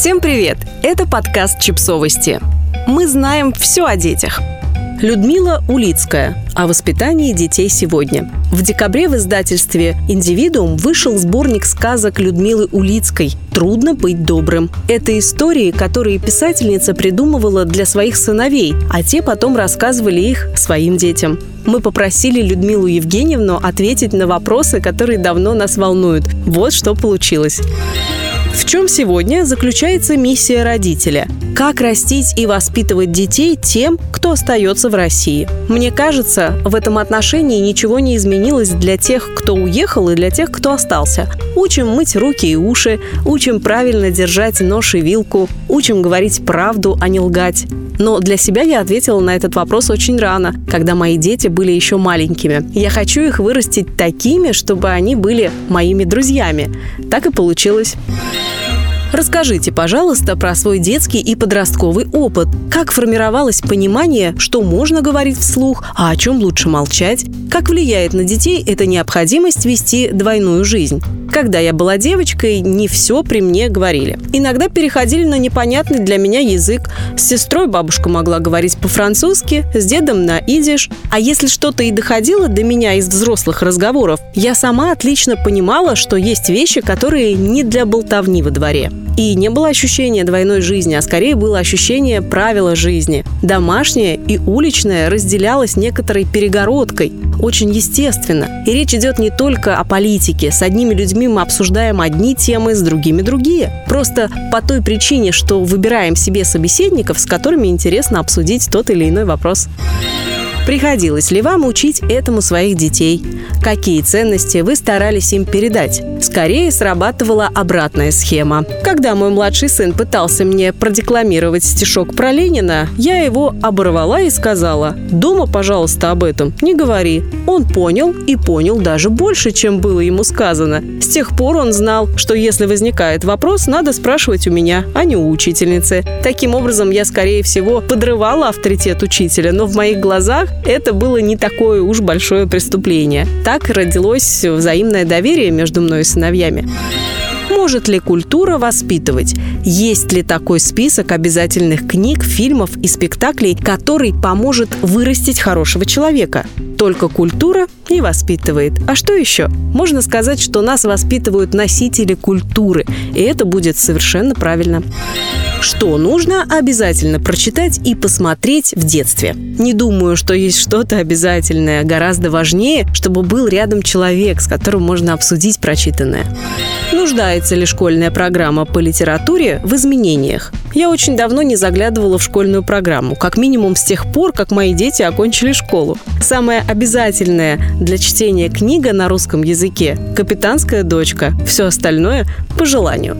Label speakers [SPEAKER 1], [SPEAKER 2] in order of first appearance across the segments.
[SPEAKER 1] Всем привет! Это подкаст «Чипсовости». Мы знаем все о детях. Людмила Улицкая о воспитании детей сегодня. В декабре в издательстве «Индивидуум» вышел сборник сказок Людмилы Улицкой «Трудно быть добрым». Это истории, которые писательница придумывала для своих сыновей, а те потом рассказывали их своим детям. Мы попросили Людмилу Евгеньевну ответить на вопросы, которые давно нас волнуют. Вот что получилось. В чем сегодня заключается миссия родителя? Как растить и воспитывать детей тем, кто остается в России? Мне кажется, в этом отношении ничего не изменилось для тех, кто уехал, и для тех, кто остался. Учим мыть руки и уши, учим правильно держать нож и вилку, учим говорить правду, а не лгать. Но для себя я ответила на этот вопрос очень рано, когда мои дети были еще маленькими. Я хочу их вырастить такими, чтобы они были моими друзьями. Так и получилось. Расскажите, пожалуйста, про свой детский и подростковый опыт. Как формировалось понимание, что можно говорить вслух, а о чем лучше молчать? Как влияет на детей эта необходимость вести двойную жизнь? Когда я была девочкой, не все при мне говорили. Иногда переходили на непонятный для меня язык. С сестрой бабушка могла говорить по-французски, с дедом на идиш. А если что-то и доходило до меня из взрослых разговоров, я сама отлично понимала, что есть вещи, которые не для болтовни во дворе. И не было ощущения двойной жизни, а скорее было ощущение правила жизни. Домашнее и уличное разделялось некоторой перегородкой, очень естественно. И речь идет не только о политике. С одними людьми мы обсуждаем одни темы, с другими другие. Просто по той причине, что выбираем себе собеседников, с которыми интересно обсудить тот или иной вопрос. Приходилось ли вам учить этому своих детей? Какие ценности вы старались им передать? Скорее срабатывала обратная схема. Когда мой младший сын пытался мне продекламировать стишок про Ленина, я его оборвала и сказала «Дома, пожалуйста, об этом не говори». Он понял и понял даже больше, чем было ему сказано. С тех пор он знал, что если возникает вопрос, надо спрашивать у меня, а не у учительницы. Таким образом, я, скорее всего, подрывала авторитет учителя, но в моих глазах это было не такое уж большое преступление. Так родилось взаимное доверие между мной и сыновьями. Может ли культура воспитывать? Есть ли такой список обязательных книг, фильмов и спектаклей, который поможет вырастить хорошего человека? Только культура и воспитывает. А что еще? Можно сказать, что нас воспитывают носители культуры, и это будет совершенно правильно. Что нужно обязательно прочитать и посмотреть в детстве? Не думаю, что есть что-то обязательное. Гораздо важнее, чтобы был рядом человек, с которым можно обсудить прочитанное. Нуждается ли школьная программа по литературе в изменениях? Я очень давно не заглядывала в школьную программу, как минимум с тех пор, как мои дети окончили школу. Самая обязательная для чтения книга на русском языке – «Капитанская дочка». Все остальное – по желанию.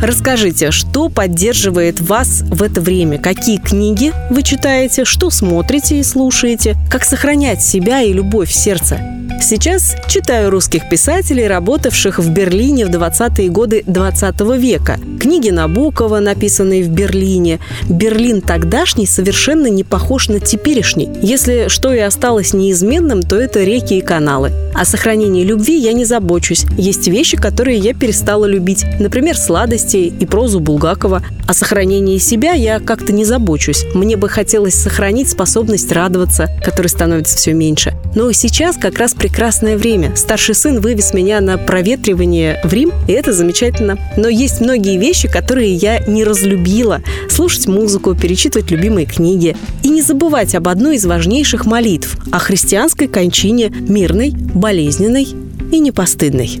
[SPEAKER 1] Расскажите, что поддерживает вас в это время? Какие книги вы читаете? Что смотрите и слушаете? Как сохранять себя и любовь в сердце? Сейчас читаю русских писателей, работавших в Берлине в 20-е годы 20 века. Книги Набокова, написанные в Берлине. Берлин тогдашний совершенно не похож на теперешний. Если что и осталось неизменным, то это реки и каналы. О сохранении любви я не забочусь. Есть вещи, которые я перестала любить. Например, сладости и прозу Булгакова. О сохранении себя я как-то не забочусь. Мне бы хотелось сохранить способность радоваться, которой становится все меньше. Но сейчас как раз прекрасное время. Старший сын вывез меня на проветривание в Рим, и это замечательно. Но есть многие вещи, которые я не разлюбила. Слушать музыку, перечитывать любимые книги. И не забывать об одной из важнейших молитв – о христианской кончине мирной, болезненной и непостыдной.